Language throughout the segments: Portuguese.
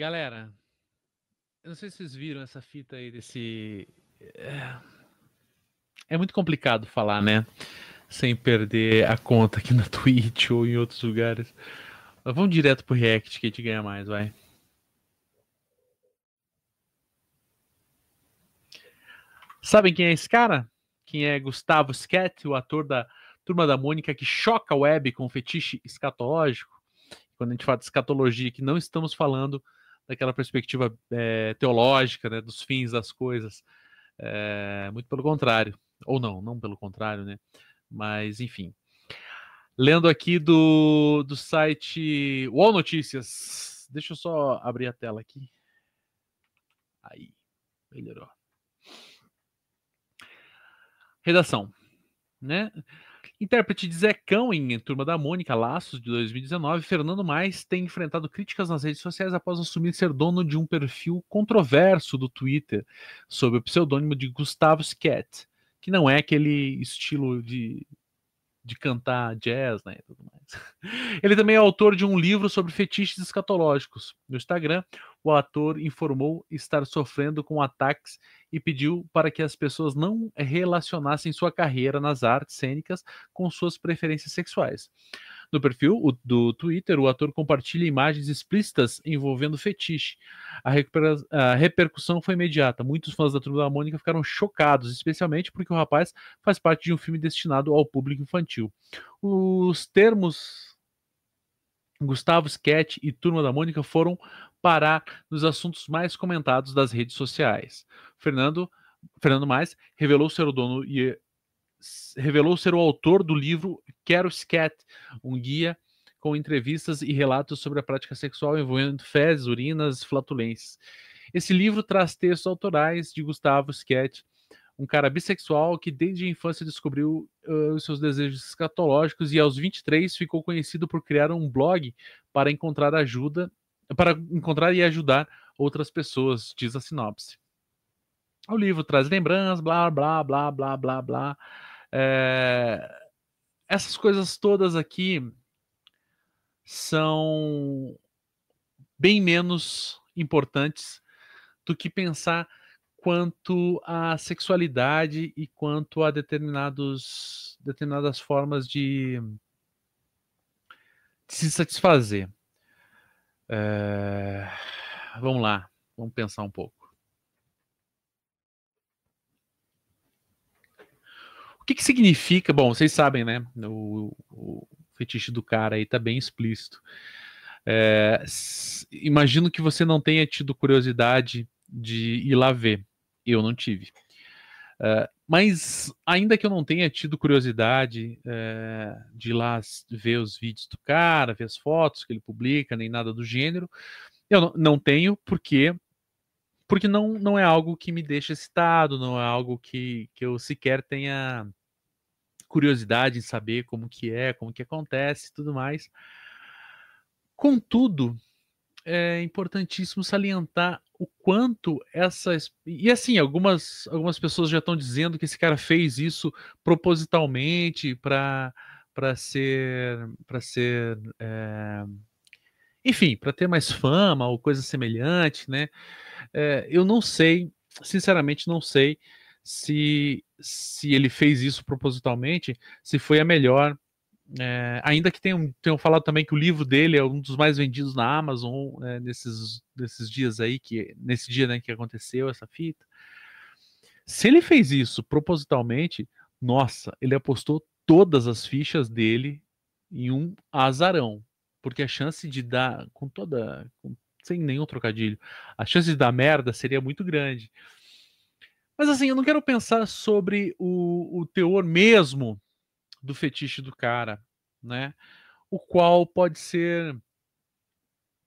Galera, eu não sei se vocês viram essa fita aí desse. É, é muito complicado falar, né? Sem perder a conta aqui na Twitch ou em outros lugares. Mas vamos direto pro React que a gente ganha mais, vai. Sabem quem é esse cara? Quem é Gustavo Sket, o ator da Turma da Mônica que choca a web com fetiche escatológico? Quando a gente fala de escatologia, que não estamos falando daquela perspectiva é, teológica, né, dos fins das coisas. É, muito pelo contrário. Ou não, não pelo contrário, né? Mas, enfim. Lendo aqui do, do site UOL Notícias. Deixa eu só abrir a tela aqui. Aí, melhorou. Redação. Né? Intérprete de Zecão em Turma da Mônica, Laços, de 2019, Fernando Mais tem enfrentado críticas nas redes sociais após assumir ser dono de um perfil controverso do Twitter sob o pseudônimo de Gustavo Sket, que não é aquele estilo de de cantar jazz, né, e tudo mais. Ele também é autor de um livro sobre fetiches escatológicos. No Instagram, o ator informou estar sofrendo com ataques e pediu para que as pessoas não relacionassem sua carreira nas artes cênicas com suas preferências sexuais. No perfil do Twitter, o ator compartilha imagens explícitas envolvendo fetiche. A, a, repercussão foi imediata. Muitos fãs da Turma da Mônica ficaram chocados, especialmente porque o rapaz faz parte de um filme destinado ao público infantil. Os termos Gustavo Sketch e Turma da Mônica foram parar nos assuntos mais comentados das redes sociais. Fernando Fernando Mais revelou ser o dono e revelou ser o autor do livro Quero Scat, um guia com entrevistas e relatos sobre a prática sexual envolvendo fezes, urinas, flatulências. Esse livro traz textos autorais de Gustavo Scat, um cara bissexual que desde a infância descobriu uh, os seus desejos escatológicos e aos 23 ficou conhecido por criar um blog para encontrar ajuda, para encontrar e ajudar outras pessoas, diz a sinopse. O livro traz lembranças, blá, blá, blá, blá, blá, blá. É, essas coisas todas aqui são bem menos importantes do que pensar quanto à sexualidade e quanto a determinados, determinadas formas de, de se satisfazer. É, vamos lá, vamos pensar um pouco. que, que significa? Bom, vocês sabem, né? O, o fetiche do cara aí tá bem explícito. É, imagino que você não tenha tido curiosidade de ir lá ver. Eu não tive. É, mas ainda que eu não tenha tido curiosidade é, de ir lá ver os vídeos do cara, ver as fotos que ele publica, nem nada do gênero, eu não, não tenho porque porque não, não é algo que me deixa excitado, não é algo que, que eu sequer tenha curiosidade em saber como que é, como que acontece e tudo mais. Contudo, é importantíssimo salientar o quanto essas e assim algumas algumas pessoas já estão dizendo que esse cara fez isso propositalmente para ser para ser é... enfim para ter mais fama ou coisa semelhante né é, eu não sei sinceramente não sei se, se ele fez isso propositalmente, se foi a melhor. É, ainda que tenham, tenham falado também que o livro dele é um dos mais vendidos na Amazon é, nesses, nesses dias aí, que nesse dia né, que aconteceu essa fita. Se ele fez isso propositalmente, nossa, ele apostou todas as fichas dele em um azarão. Porque a chance de dar, com toda. Com, sem nenhum trocadilho, a chance de dar merda seria muito grande. Mas assim, eu não quero pensar sobre o, o teor mesmo do fetiche do cara, né? O qual pode ser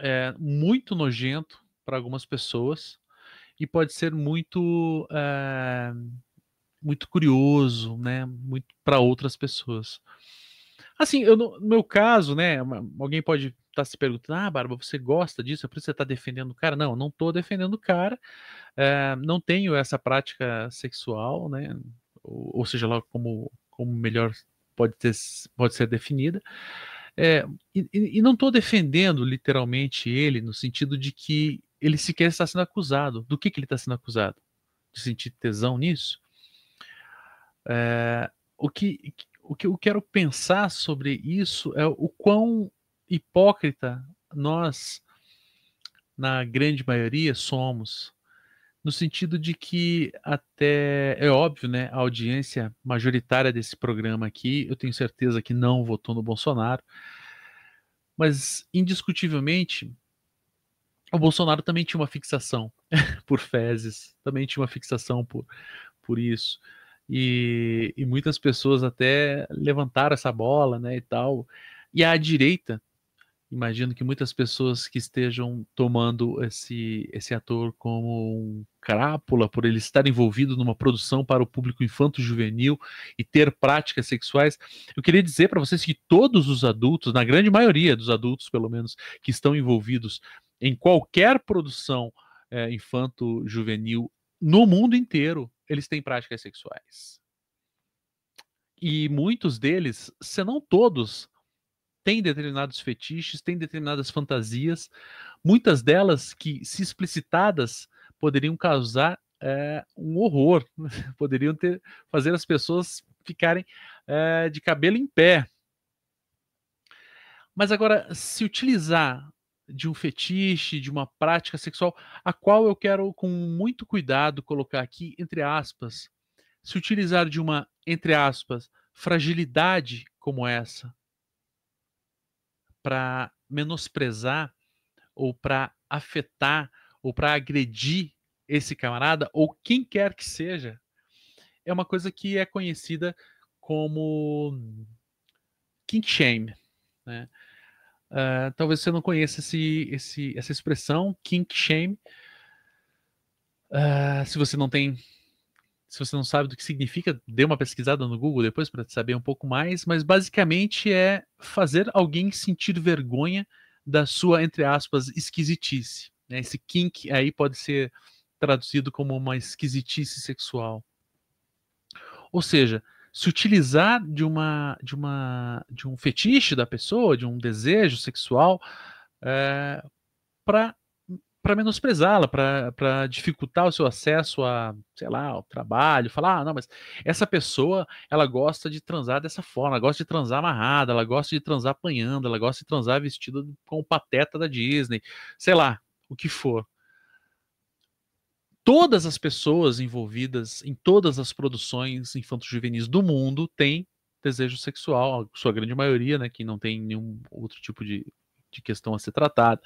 é, muito nojento para algumas pessoas e pode ser muito é, muito curioso, né? Muito para outras pessoas. Assim, eu, no meu caso, né? Alguém pode estar tá se perguntando: ah, Barba, você gosta disso? É por isso que você está defendendo o cara? Não, eu não estou defendendo o cara. É, não tenho essa prática sexual, né? Ou, ou seja lá como, como melhor pode, ter, pode ser definida. É, e, e, não estou defendendo literalmente ele no sentido de que ele sequer está sendo acusado. Do que, que ele está sendo acusado? De sentir tesão nisso? É, o, que, o que eu quero pensar sobre isso é o quão hipócrita nós, na grande maioria, somos. No sentido de que até é óbvio, né? A audiência majoritária desse programa aqui, eu tenho certeza que não votou no Bolsonaro, mas indiscutivelmente o Bolsonaro também tinha uma fixação por fezes, também tinha uma fixação por, por isso. E, e muitas pessoas até levantaram essa bola, né, e tal. E a direita, imagino que muitas pessoas que estejam tomando esse, esse ator como um crápula por ele estar envolvido numa produção para o público infanto-juvenil e ter práticas sexuais. Eu queria dizer para vocês que todos os adultos, na grande maioria dos adultos, pelo menos, que estão envolvidos em qualquer produção é, infanto-juvenil no mundo inteiro, eles têm práticas sexuais. E muitos deles, se não todos, têm determinados fetiches, têm determinadas fantasias, muitas delas que, se explicitadas, poderiam causar é, um horror, poderiam ter, fazer as pessoas ficarem é, de cabelo em pé. Mas agora, se utilizar de um fetiche, de uma prática sexual, a qual eu quero, com muito cuidado, colocar aqui, entre aspas, se utilizar de uma, entre aspas, fragilidade como essa, para menosprezar, ou para afetar, ou para agredir esse camarada, ou quem quer que seja, é uma coisa que é conhecida como kink shame. Né? Uh, talvez você não conheça esse, esse, essa expressão, kink shame. Uh, se você não tem, se você não sabe do que significa, dê uma pesquisada no Google depois para saber um pouco mais. Mas basicamente é fazer alguém sentir vergonha da sua, entre aspas, esquisitice. Né? Esse kink aí pode ser traduzido como uma esquisitice sexual. Ou seja, se utilizar de uma de uma de um fetiche da pessoa, de um desejo sexual, é, eh, para para menosprezá-la, para dificultar o seu acesso a, sei lá, ao trabalho, falar, ah, não, mas essa pessoa, ela gosta de transar dessa forma, ela gosta de transar amarrada, ela gosta de transar apanhando, ela gosta de transar vestida com o pateta da Disney, sei lá, o que for todas as pessoas envolvidas em todas as produções infanto-juvenis do mundo têm desejo sexual, a sua grande maioria, né, que não tem nenhum outro tipo de, de questão a ser tratada.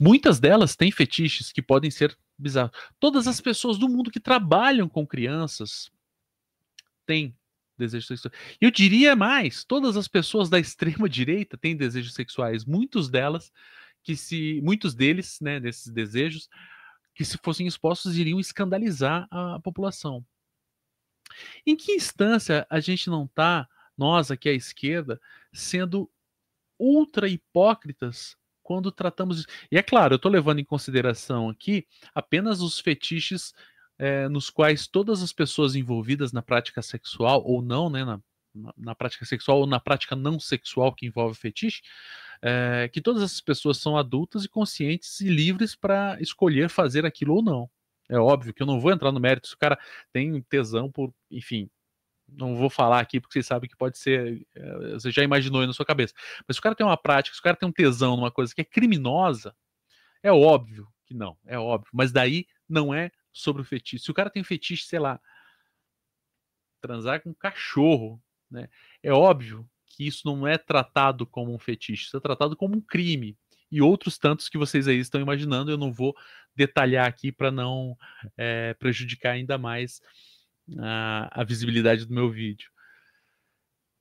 Muitas delas têm fetiches que podem ser bizarros. Todas as pessoas do mundo que trabalham com crianças têm desejos sexuais. Eu diria mais, todas as pessoas da extrema direita têm desejos sexuais. Muitos delas que se, muitos deles, né, desses desejos, que, se fossem expostos, iriam escandalizar a população. Em que instância a gente não está, nós aqui à esquerda, sendo ultra hipócritas quando tratamos. E é claro, eu estou levando em consideração aqui apenas os fetiches é, nos quais todas as pessoas envolvidas na prática sexual, ou não, né, na, na prática sexual, ou na prática não sexual que envolve fetiche, é, que todas essas pessoas são adultas e conscientes e livres para escolher fazer aquilo ou não. É óbvio que eu não vou entrar no mérito se o cara tem tesão por, enfim, não vou falar aqui porque vocês sabem que pode ser, é, você já imaginou aí na sua cabeça. Mas se o cara tem uma prática, se o cara tem um tesão numa coisa que é criminosa, é óbvio que não, é óbvio. Mas daí não é sobre o fetiche. Se o cara tem fetiche, sei lá, transar com um cachorro, né? É óbvio que isso não é tratado como um fetiche, isso é tratado como um crime. E outros tantos que vocês aí estão imaginando, eu não vou detalhar aqui para não é, prejudicar ainda mais a, a visibilidade do meu vídeo.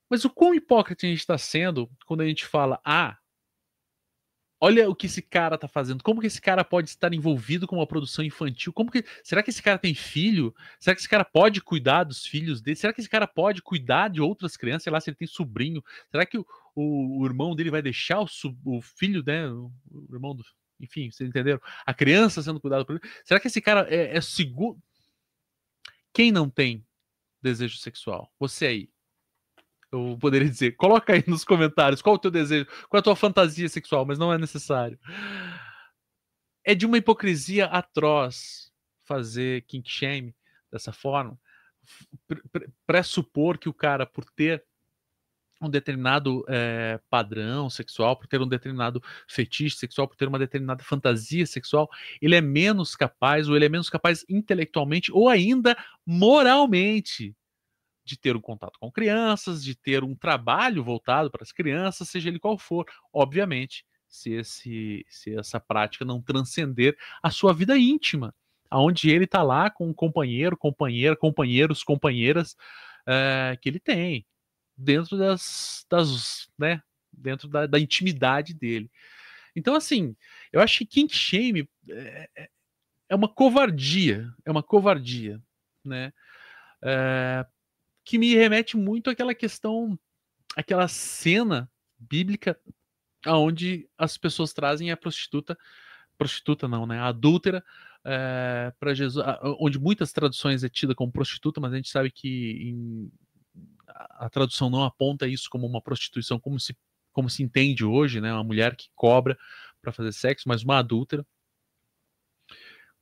Mas o quão hipócrita a gente está sendo quando a gente fala, ah, olha o que esse cara tá fazendo. Como que esse cara pode estar envolvido com uma produção infantil? Como que será que esse cara tem filho? Será que esse cara pode cuidar dos filhos dele? Será que esse cara pode cuidar de outras crianças? Sei lá, se ele tem sobrinho. Será que o, o, o irmão dele vai deixar o, o filho, né? O, irmão do, enfim, vocês entenderam? A criança sendo cuidada por ele. Será que esse cara é, é seguro? Quem não tem desejo sexual? Você aí. Eu poderia dizer, coloca aí nos comentários qual o teu desejo, qual a tua fantasia sexual, mas não é necessário. É de uma hipocrisia atroz fazer kink shame dessa forma, pressupor que o cara, por ter um determinado é, padrão sexual, por ter um determinado fetiche sexual, por ter uma determinada fantasia sexual, ele é menos capaz, ou ele é menos capaz intelectualmente, ou ainda moralmente, de ter um contato com crianças, de ter um trabalho voltado para as crianças, seja ele qual for. Obviamente, se, esse, se essa prática não transcender a sua vida íntima, aonde ele está lá com um companheiro, companheira, companheiros, companheiras é, que ele tem dentro das, das né, dentro da, da, intimidade dele. Então, assim, eu acho que kink shame é, é, uma covardia, é uma covardia, né? É, que me remete muito àquela questão, aquela cena bíblica onde as pessoas trazem a prostituta, prostituta não, né? A adúltera é, para Jesus, onde muitas traduções é tida como prostituta, mas a gente sabe que em, a tradução não aponta isso como uma prostituição, como se, como se entende hoje, né? Uma mulher que cobra para fazer sexo, mas uma adúltera.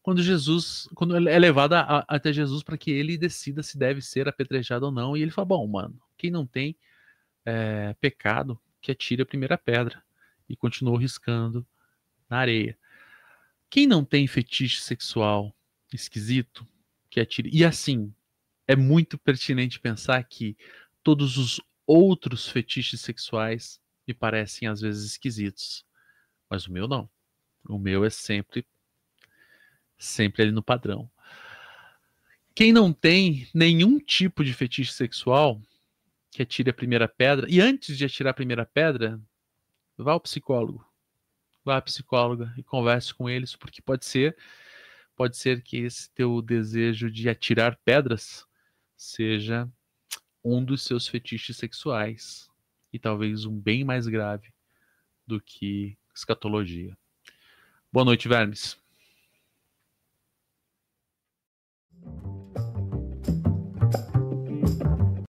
Quando Jesus, quando é levada a, até Jesus para que ele decida se deve ser apedrejado ou não, e ele fala: Bom, mano, quem não tem é, pecado, que atire a primeira pedra. E continuou riscando na areia. Quem não tem fetiche sexual esquisito, que atire. E assim, é muito pertinente pensar que todos os outros fetiches sexuais me parecem às vezes esquisitos. Mas o meu não. O meu é sempre sempre ali no padrão. Quem não tem nenhum tipo de fetiche sexual, que atire a primeira pedra, e antes de atirar a primeira pedra, vá ao psicólogo. Vá à psicóloga e converse com eles, porque pode ser, pode ser que esse teu desejo de atirar pedras seja um dos seus fetiches sexuais e talvez um bem mais grave do que escatologia. Boa noite, vermes.